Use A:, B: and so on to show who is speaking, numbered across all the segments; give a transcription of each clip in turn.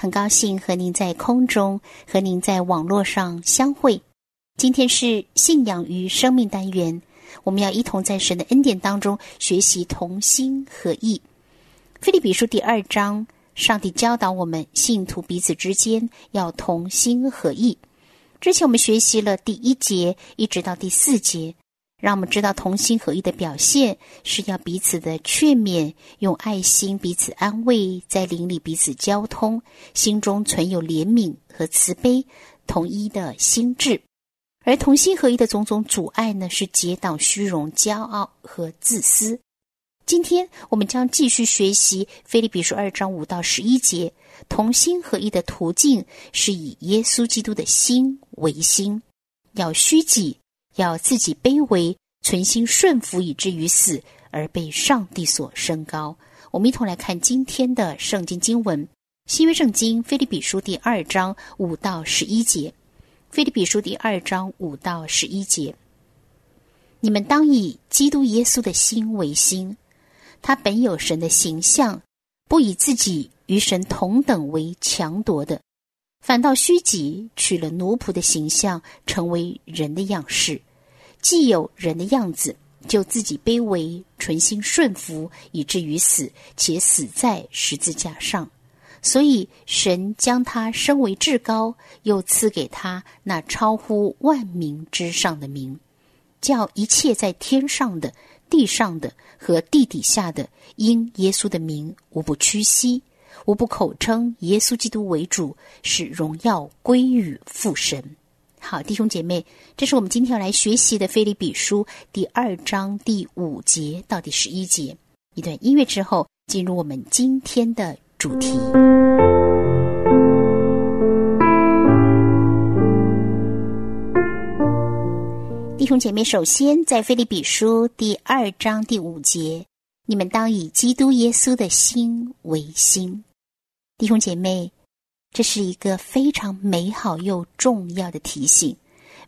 A: 很高兴和您在空中和您在网络上相会。今天是信仰与生命单元，我们要一同在神的恩典当中学习同心合意。菲利比书第二章，上帝教导我们信徒彼此之间要同心合意。之前我们学习了第一节，一直到第四节，让我们知道同心合意的表现是要彼此的劝勉，用爱心彼此安慰，在邻里彼此交通，心中存有怜悯和慈悲，统一的心智。而同心合一的种种阻碍呢，是结党虚荣、骄傲和自私。今天我们将继续学习《菲利比书》二章五到十一节。同心合一的途径是以耶稣基督的心为心，要虚己，要自己卑微，存心顺服，以至于死，而被上帝所升高。我们一同来看今天的圣经经文，《新约圣经》菲利比书第二章五到十一节，《菲利比书第二章五到十一节，你们当以基督耶稣的心为心，他本有神的形象，不以自己。与神同等为强夺的，反倒虚己，取了奴仆的形象，成为人的样式。既有人的样子，就自己卑微，存心顺服，以至于死，且死在十字架上。所以神将他升为至高，又赐给他那超乎万民之上的名，叫一切在天上的、地上的和地底下的，因耶稣的名，无不屈膝。无不口称耶稣基督为主，使荣耀归于父神。好，弟兄姐妹，这是我们今天要来学习的《菲利比书》第二章第五节到第十一节。一段音乐之后，进入我们今天的主题。弟兄姐妹，首先在《菲利比书》第二章第五节，你们当以基督耶稣的心为心。弟兄姐妹，这是一个非常美好又重要的提醒。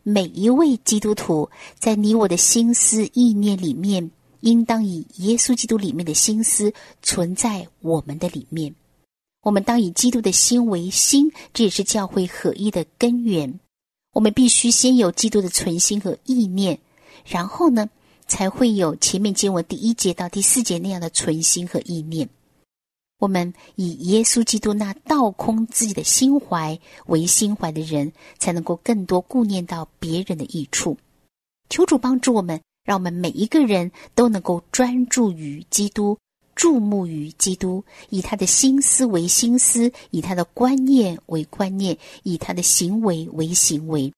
A: 每一位基督徒在你我的心思意念里面，应当以耶稣基督里面的心思存在我们的里面。我们当以基督的心为心，这也是教会合一的根源。我们必须先有基督的存心和意念，然后呢，才会有前面经文第一节到第四节那样的存心和意念。我们以耶稣基督那倒空自己的心怀为心怀的人，才能够更多顾念到别人的益处。求主帮助我们，让我们每一个人都能够专注于基督，注目于基督，以他的心思为心思，以他的观念为观念，以他的行为为行为。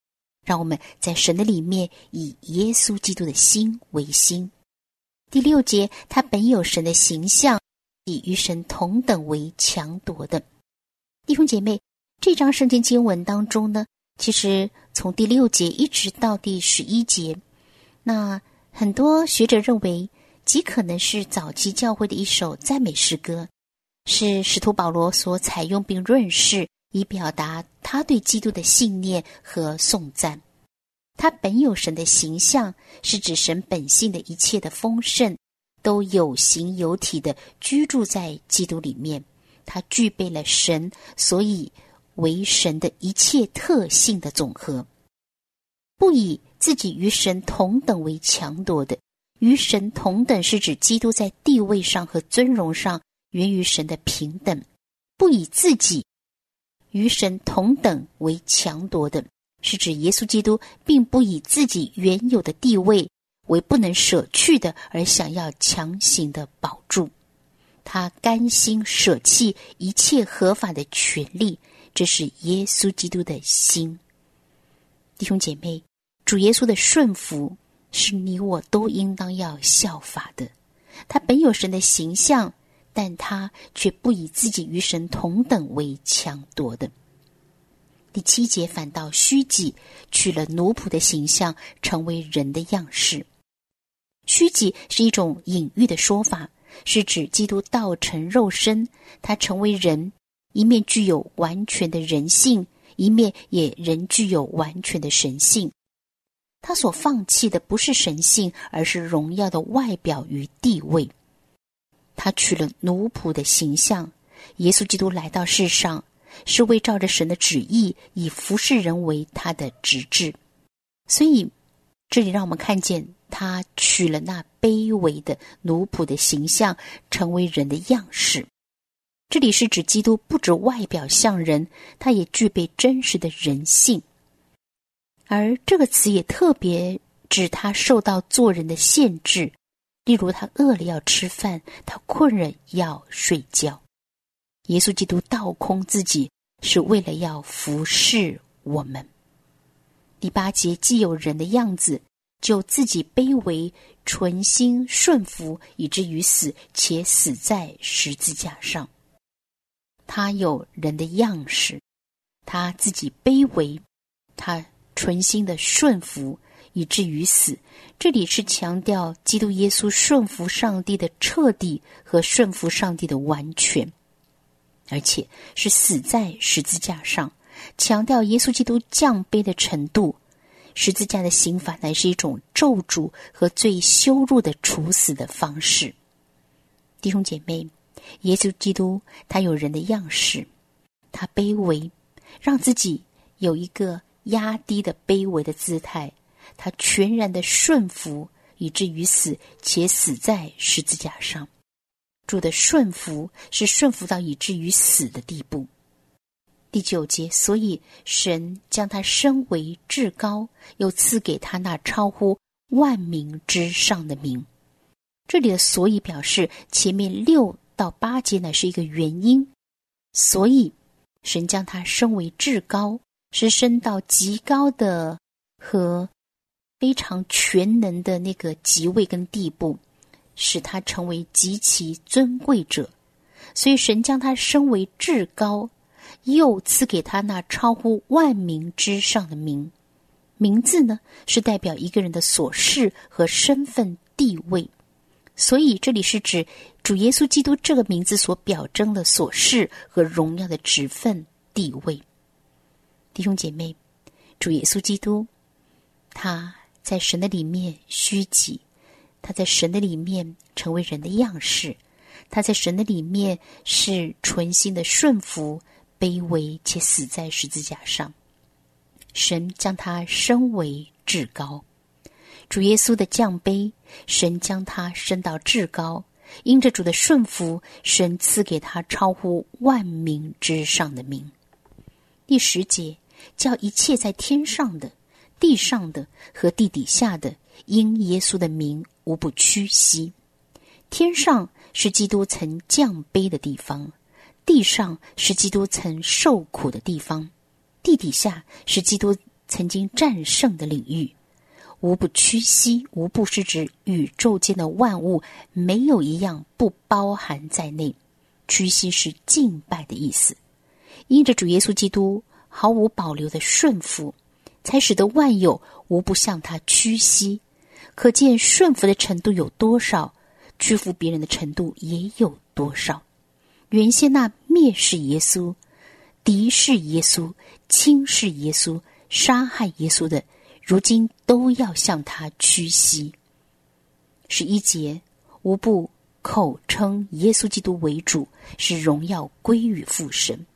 A: 让我们在神的里面以耶稣基督的心为心。第六节，他本有神的形象。以与神同等为强夺的弟兄姐妹，这张圣经经文当中呢，其实从第六节一直到第十一节，那很多学者认为，极可能是早期教会的一首赞美诗歌，是使徒保罗所采用并润饰，以表达他对基督的信念和颂赞。他本有神的形象，是指神本性的一切的丰盛。都有形有体的居住在基督里面，他具备了神，所以为神的一切特性的总和。不以自己与神同等为强夺的，与神同等是指基督在地位上和尊荣上源于神的平等。不以自己与神同等为强夺的，是指耶稣基督并不以自己原有的地位。为不能舍去的而想要强行的保住，他甘心舍弃一切合法的权利，这是耶稣基督的心。弟兄姐妹，主耶稣的顺服是你我都应当要效法的。他本有神的形象，但他却不以自己与神同等为强夺的。第七节反倒虚己，取了奴仆的形象，成为人的样式。虚己是一种隐喻的说法，是指基督道成肉身，他成为人，一面具有完全的人性，一面也仍具有完全的神性。他所放弃的不是神性，而是荣耀的外表与地位。他取了奴仆的形象，耶稣基督来到世上。是为照着神的旨意，以服侍人为他的职志，所以这里让我们看见他取了那卑微的奴仆的形象，成为人的样式。这里是指基督不止外表像人，他也具备真实的人性。而这个词也特别指他受到做人的限制，例如他饿了要吃饭，他困了要睡觉。耶稣基督倒空自己，是为了要服侍我们。第八节既有人的样子，就自己卑微，存心顺服，以至于死，且死在十字架上。他有人的样式，他自己卑微，他存心的顺服，以至于死。这里是强调基督耶稣顺服上帝的彻底和顺服上帝的完全。而且是死在十字架上，强调耶稣基督降卑的程度。十字架的刑罚乃是一种咒诅和最羞辱的处死的方式。弟兄姐妹，耶稣基督他有人的样式，他卑微，让自己有一个压低的卑微的姿态，他全然的顺服，以至于死，且死在十字架上。主的顺服是顺服到以至于死的地步。第九节，所以神将他升为至高，又赐给他那超乎万名之上的名。这里的“所以”表示前面六到八节呢是一个原因，所以神将他升为至高，是升到极高的和非常全能的那个极位跟地步。使他成为极其尊贵者，所以神将他升为至高，又赐给他那超乎万名之上的名。名字呢，是代表一个人的所事和身份地位，所以这里是指主耶稣基督这个名字所表征的所事和荣耀的职分地位。弟兄姐妹，主耶稣基督，他在神的里面虚己。他在神的里面成为人的样式，他在神的里面是纯心的顺服、卑微且死在十字架上。神将他升为至高，主耶稣的降卑，神将他升到至高。因着主的顺服，神赐给他超乎万民之上的名。第十节，叫一切在天上的、地上的和地底下的，因耶稣的名。无不屈膝。天上是基督曾降卑的地方，地上是基督曾受苦的地方，地底下是基督曾经战胜的领域。无不屈膝，无不是指宇宙间的万物没有一样不包含在内。屈膝是敬拜的意思。因着主耶稣基督毫无保留的顺服，才使得万有无不向他屈膝。可见顺服的程度有多少，屈服别人的程度也有多少。原先那蔑视耶稣、敌视耶稣、轻视耶稣、杀害耶稣的，如今都要向他屈膝。十一节，无不口称耶稣基督为主，是荣耀归于父神。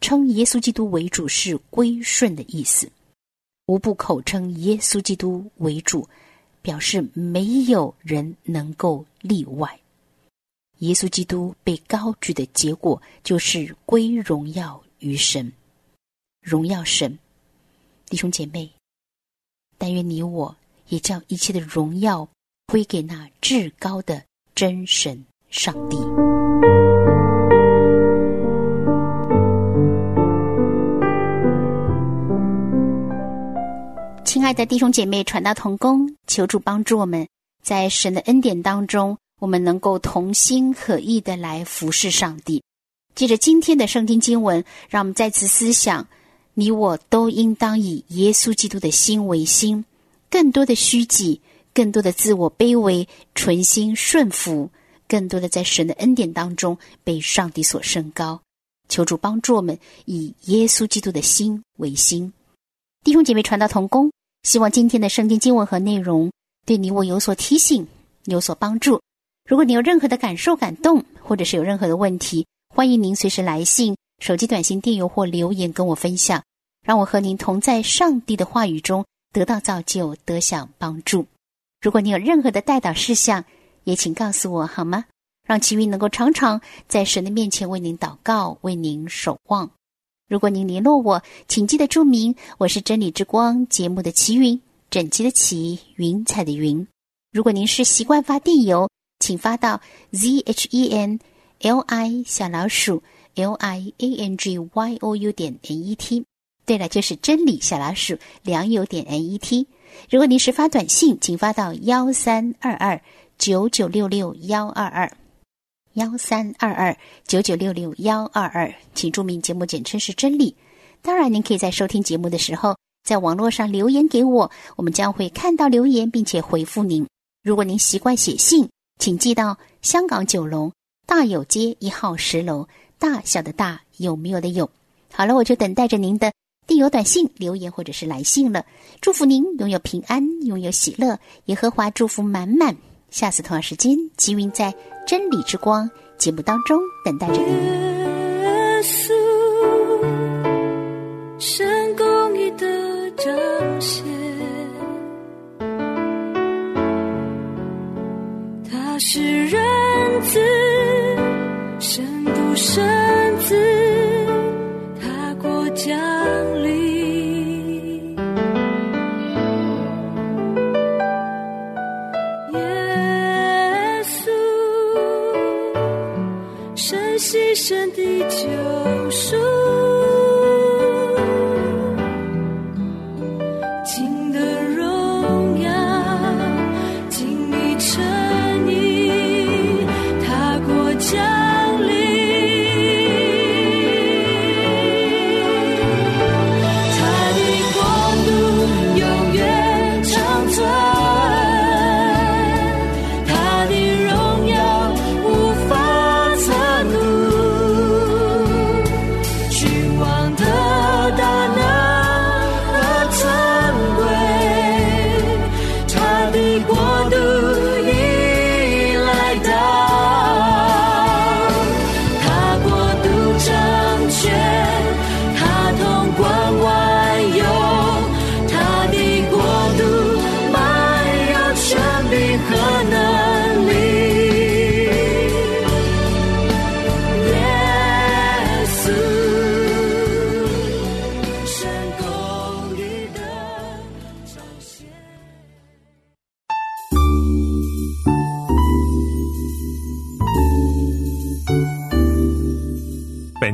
A: 称耶稣基督为主是归顺的意思。无不口称耶稣基督为主。表示没有人能够例外。耶稣基督被高举的结果，就是归荣耀于神，荣耀神。弟兄姐妹，但愿你我也将一切的荣耀归给那至高的真神上帝。亲爱的弟兄姐妹，传道同工，求主帮助我们，在神的恩典当中，我们能够同心合意的来服侍上帝。借着今天的圣经经文，让我们再次思想，你我都应当以耶稣基督的心为心，更多的虚己，更多的自我卑微，存心顺服，更多的在神的恩典当中被上帝所升高。求主帮助我们以耶稣基督的心为心。弟兄姐妹，传道同工，希望今天的圣经经文和内容对你我有所提醒，有所帮助。如果你有任何的感受、感动，或者是有任何的问题，欢迎您随时来信。手机短信、电邮或留言跟我分享，让我和您同在上帝的话语中得到造就，得享帮助。如果你有任何的代祷事项，也请告诉我好吗？让奇云能够常常在神的面前为您祷告，为您守望。如果您联络我，请记得注明我是真理之光节目的奇云，整齐的齐，云彩的云。如果您是习惯发电邮，请发到 z h e n l i 小老鼠。l i a n g y o u 点 n e t，对了，就是真理小老鼠良友点 n e t。如果您是发短信，请发到幺三二二九九六六幺二二幺三二二九九六六幺二二，请注明节目简称是真理。当然，您可以在收听节目的时候，在网络上留言给我，我们将会看到留言并且回复您。如果您习惯写信，请寄到香港九龙大有街一号十楼。大小的大有没有的有？好了，我就等待着您的电邮、短信、留言或者是来信了。祝福您拥有平安，拥有喜乐，耶和华祝福满满。下次同样时间，吉云在真理之光节目当中等待着您。
B: 是人子。圣子，踏